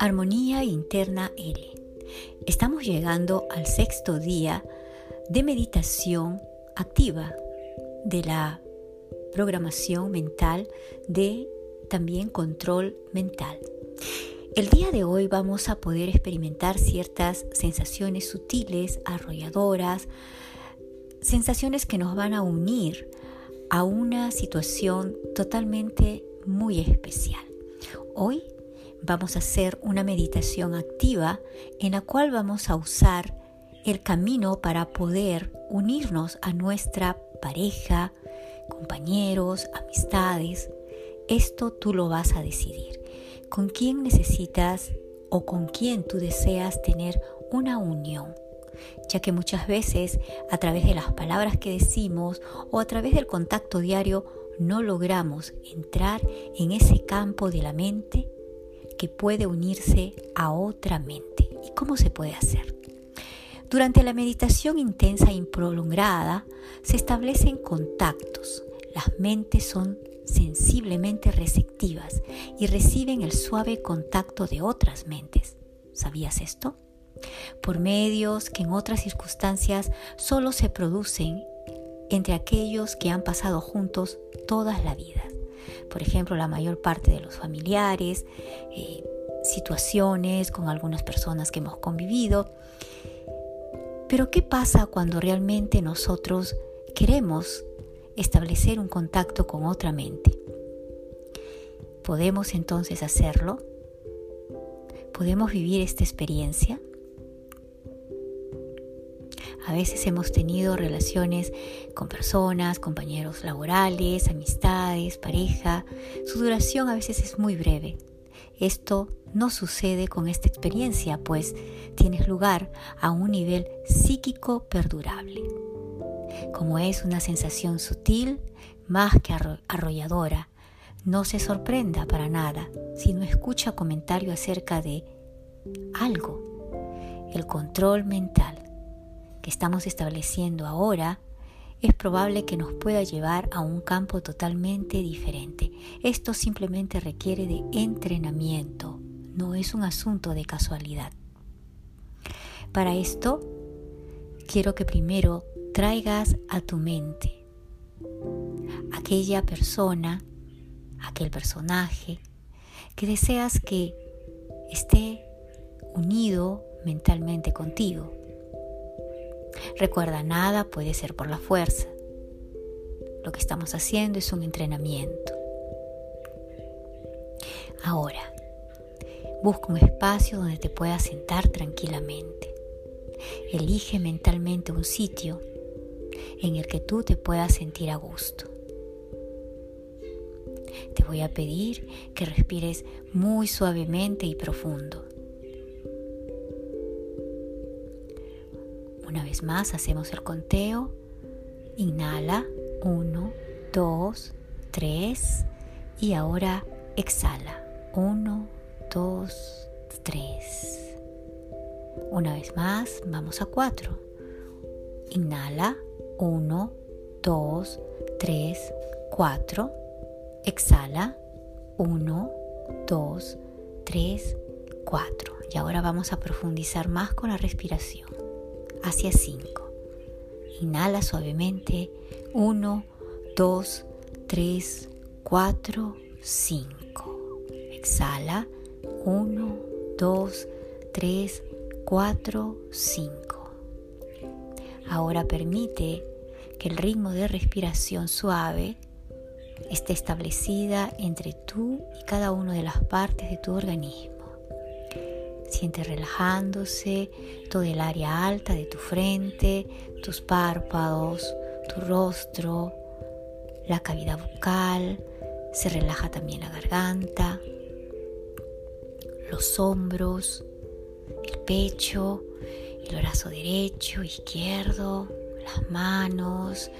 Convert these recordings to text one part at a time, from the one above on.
Armonía Interna L. Estamos llegando al sexto día de meditación activa de la programación mental de también control mental. El día de hoy vamos a poder experimentar ciertas sensaciones sutiles, arrolladoras, sensaciones que nos van a unir a una situación totalmente muy especial. Hoy vamos a hacer una meditación activa en la cual vamos a usar el camino para poder unirnos a nuestra pareja, compañeros, amistades. Esto tú lo vas a decidir. ¿Con quién necesitas o con quién tú deseas tener una unión? ya que muchas veces a través de las palabras que decimos o a través del contacto diario no logramos entrar en ese campo de la mente que puede unirse a otra mente. ¿Y cómo se puede hacer? Durante la meditación intensa y prolongada se establecen contactos. Las mentes son sensiblemente receptivas y reciben el suave contacto de otras mentes. ¿Sabías esto? Por medios que en otras circunstancias solo se producen entre aquellos que han pasado juntos toda la vida por ejemplo, la mayor parte de los familiares, eh, situaciones con algunas personas que hemos convivido. Pero ¿qué pasa cuando realmente nosotros queremos establecer un contacto con otra mente? ¿Podemos entonces hacerlo? ¿Podemos vivir esta experiencia? A veces hemos tenido relaciones con personas, compañeros laborales, amistades, pareja. Su duración a veces es muy breve. Esto no sucede con esta experiencia, pues tienes lugar a un nivel psíquico perdurable. Como es una sensación sutil, más que arrolladora, no se sorprenda para nada si no escucha comentario acerca de algo, el control mental que estamos estableciendo ahora es probable que nos pueda llevar a un campo totalmente diferente. Esto simplemente requiere de entrenamiento, no es un asunto de casualidad. Para esto, quiero que primero traigas a tu mente aquella persona, aquel personaje que deseas que esté unido mentalmente contigo. Recuerda, nada puede ser por la fuerza. Lo que estamos haciendo es un entrenamiento. Ahora, busca un espacio donde te puedas sentar tranquilamente. Elige mentalmente un sitio en el que tú te puedas sentir a gusto. Te voy a pedir que respires muy suavemente y profundo. Una vez más hacemos el conteo. Inhala. 1, 2, 3. Y ahora exhala. 1, 2, 3. Una vez más, vamos a 4. Inhala. 1, 2, 3, 4. Exhala. 1, 2, 3, 4. Y ahora vamos a profundizar más con la respiración hacia 5. Inhala suavemente. 1, 2, 3, 4, 5. Exhala. 1, 2, 3, 4, 5. Ahora permite que el ritmo de respiración suave esté establecida entre tú y cada una de las partes de tu organismo. Siente relajándose todo el área alta de tu frente, tus párpados, tu rostro, la cavidad bucal. Se relaja también la garganta, los hombros, el pecho, el brazo derecho, izquierdo, las manos,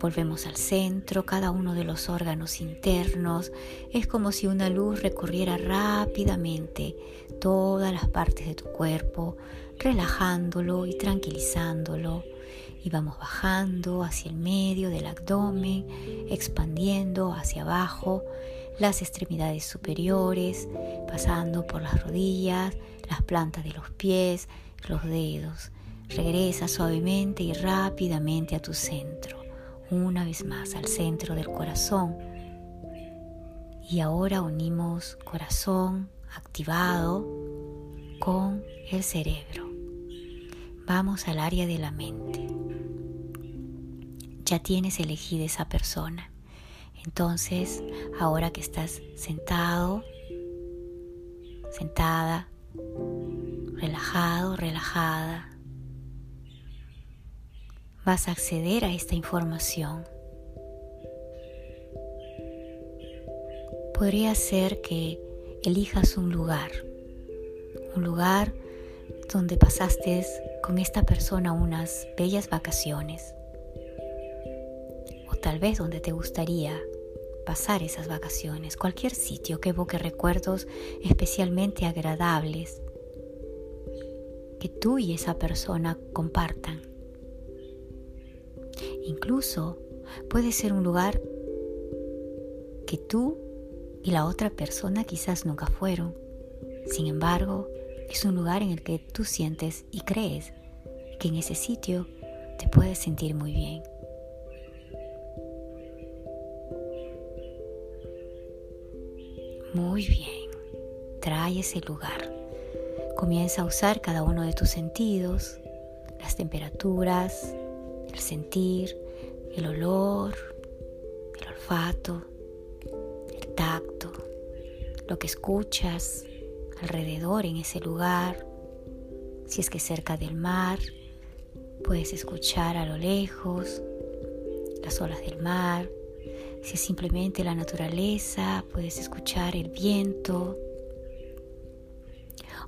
Volvemos al centro, cada uno de los órganos internos. Es como si una luz recorriera rápidamente todas las partes de tu cuerpo, relajándolo y tranquilizándolo. y vamos bajando hacia el medio del abdomen, expandiendo hacia abajo las extremidades superiores, pasando por las rodillas, las plantas de los pies, los dedos. Regresa suavemente y rápidamente a tu centro, una vez más al centro del corazón. Y ahora unimos corazón activado con el cerebro. Vamos al área de la mente. Ya tienes elegida esa persona. Entonces, ahora que estás sentado, sentada, relajado, relajada, vas a acceder a esta información. Podría ser que elijas un lugar, un lugar donde pasaste con esta persona unas bellas vacaciones. O tal vez donde te gustaría pasar esas vacaciones, cualquier sitio que evoque recuerdos especialmente agradables que tú y esa persona compartan. Incluso puede ser un lugar que tú y la otra persona quizás nunca fueron. Sin embargo, es un lugar en el que tú sientes y crees que en ese sitio te puedes sentir muy bien. Muy bien, trae ese lugar. Comienza a usar cada uno de tus sentidos, las temperaturas, el sentir, el olor, el olfato, el tacto, lo que escuchas alrededor en ese lugar. Si es que cerca del mar, puedes escuchar a lo lejos las olas del mar. Si es simplemente la naturaleza, puedes escuchar el viento.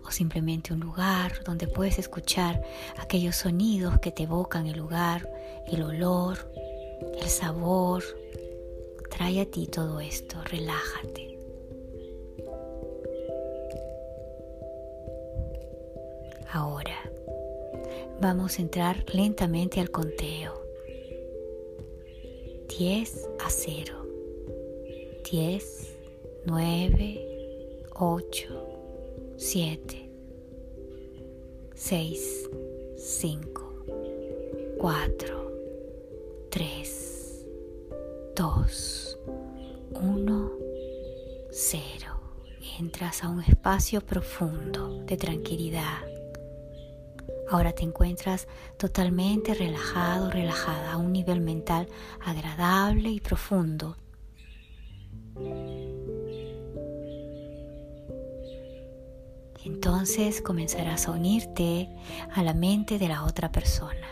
O simplemente un lugar donde puedes escuchar aquellos sonidos que te evocan el lugar, el olor, el sabor. Trae a ti todo esto, relájate. Ahora vamos a entrar lentamente al conteo. 10 a 0. 10, 9, 8, 7, 6, 5, 4, 3, 2, 1, 0. Entras a un espacio profundo de tranquilidad Ahora te encuentras totalmente relajado, relajada, a un nivel mental agradable y profundo. Entonces comenzarás a unirte a la mente de la otra persona.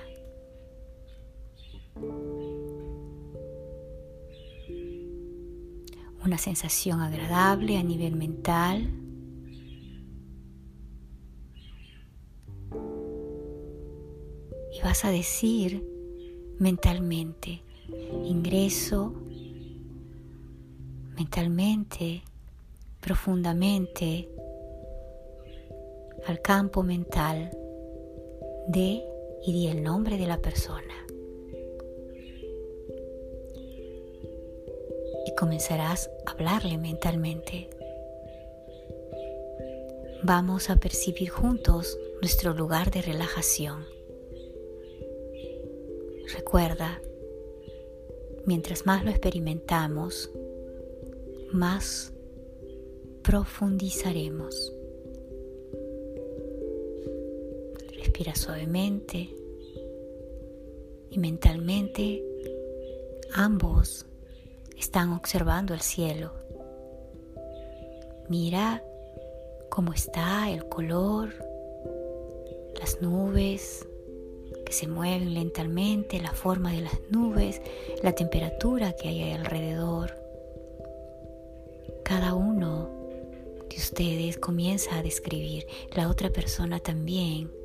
Una sensación agradable a nivel mental vas a decir mentalmente, ingreso mentalmente, profundamente al campo mental de y di el nombre de la persona. Y comenzarás a hablarle mentalmente. Vamos a percibir juntos nuestro lugar de relajación. Recuerda, mientras más lo experimentamos, más profundizaremos. Suavemente y mentalmente ambos están observando el cielo. Mira cómo está el color, las nubes, se mueven lentamente, la forma de las nubes, la temperatura que hay alrededor. Cada uno de ustedes comienza a describir, la otra persona también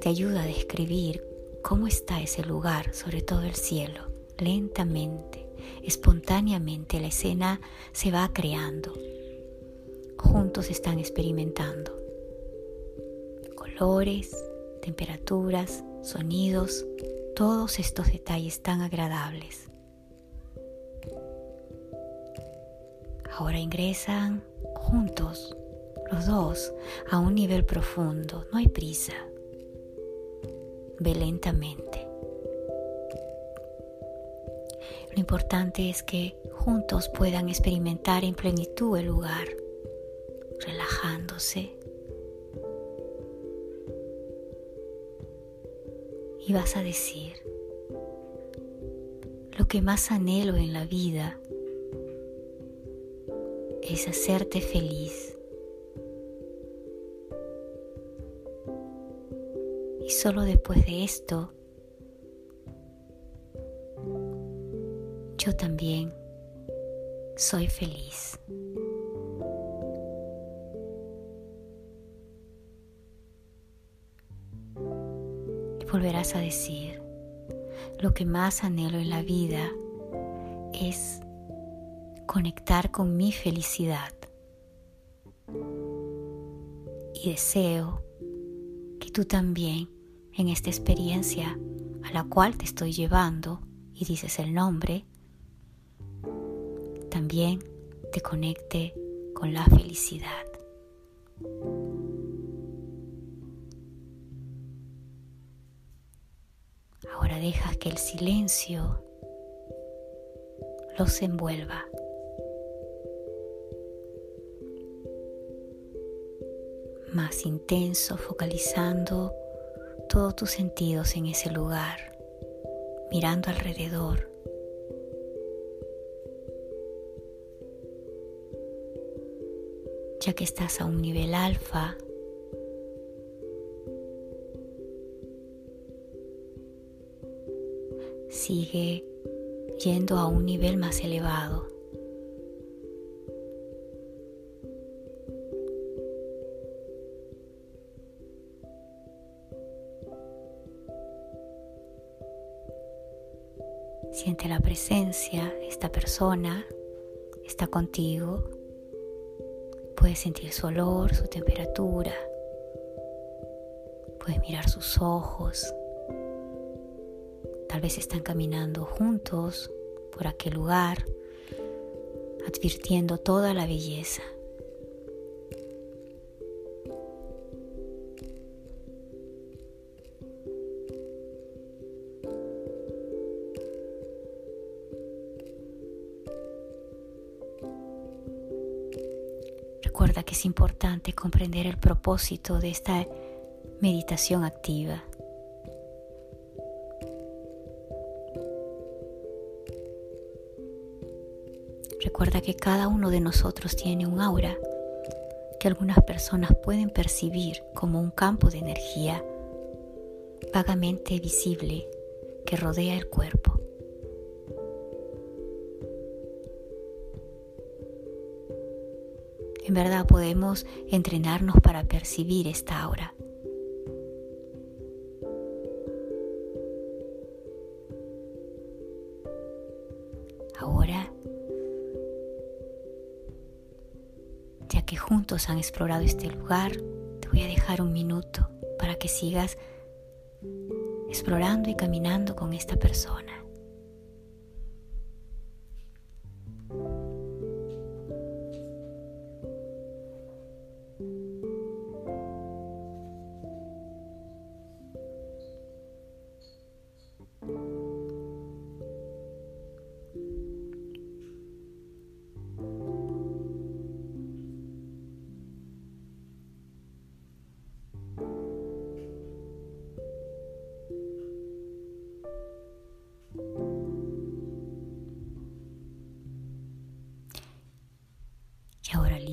te ayuda a describir cómo está ese lugar, sobre todo el cielo, lentamente, espontáneamente la escena se va creando. Juntos están experimentando colores, temperaturas, sonidos, todos estos detalles tan agradables. Ahora ingresan juntos los dos a un nivel profundo. No hay prisa. Ve lentamente. Lo importante es que juntos puedan experimentar en plenitud el lugar, relajándose. Y vas a decir, lo que más anhelo en la vida es hacerte feliz. Solo después de esto yo también soy feliz. Y volverás a decir, lo que más anhelo en la vida es conectar con mi felicidad. Y deseo que tú también en esta experiencia a la cual te estoy llevando y dices el nombre, también te conecte con la felicidad. Ahora dejas que el silencio los envuelva. Más intenso, focalizando todos tus sentidos en ese lugar, mirando alrededor ya que estás a un nivel alfa, sigue yendo a un nivel más elevado. Esta persona está contigo. Puedes sentir su olor, su temperatura. Puedes mirar sus ojos. Tal vez están caminando juntos por aquel lugar, advirtiendo toda la belleza. Recuerda que es importante comprender el propósito de esta meditación activa. Recuerda que cada uno de nosotros tiene un aura que algunas personas pueden percibir como un campo de energía vagamente visible que rodea el cuerpo. En verdad podemos entrenarnos para percibir esta aura. Ahora, ya que juntos han explorado este lugar, te voy a dejar un minuto para que sigas explorando y caminando con esta persona.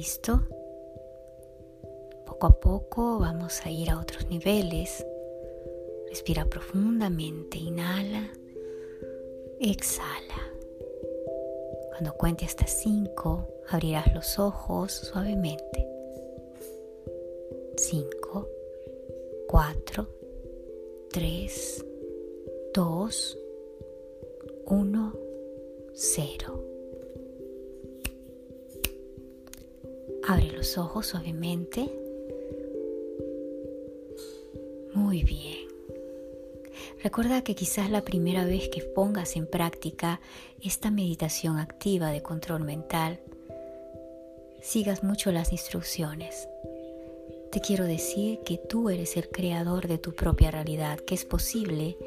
Listo. Poco a poco vamos a ir a otros niveles. Respira profundamente, inhala, exhala. Cuando cuente hasta 5, abrirás los ojos suavemente. 5, 4, 3, 2, 1, 0. Abre los ojos suavemente. Muy bien. Recuerda que quizás la primera vez que pongas en práctica esta meditación activa de control mental, sigas mucho las instrucciones. Te quiero decir que tú eres el creador de tu propia realidad, que es posible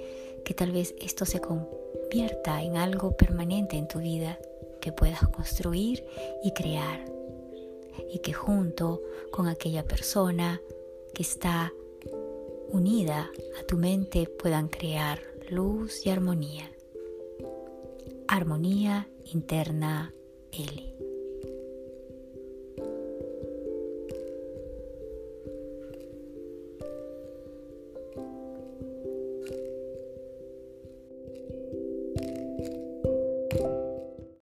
que tal vez esto se convierta en algo permanente en tu vida que puedas construir y crear y que junto con aquella persona que está unida a tu mente puedan crear luz y armonía. Armonía interna L.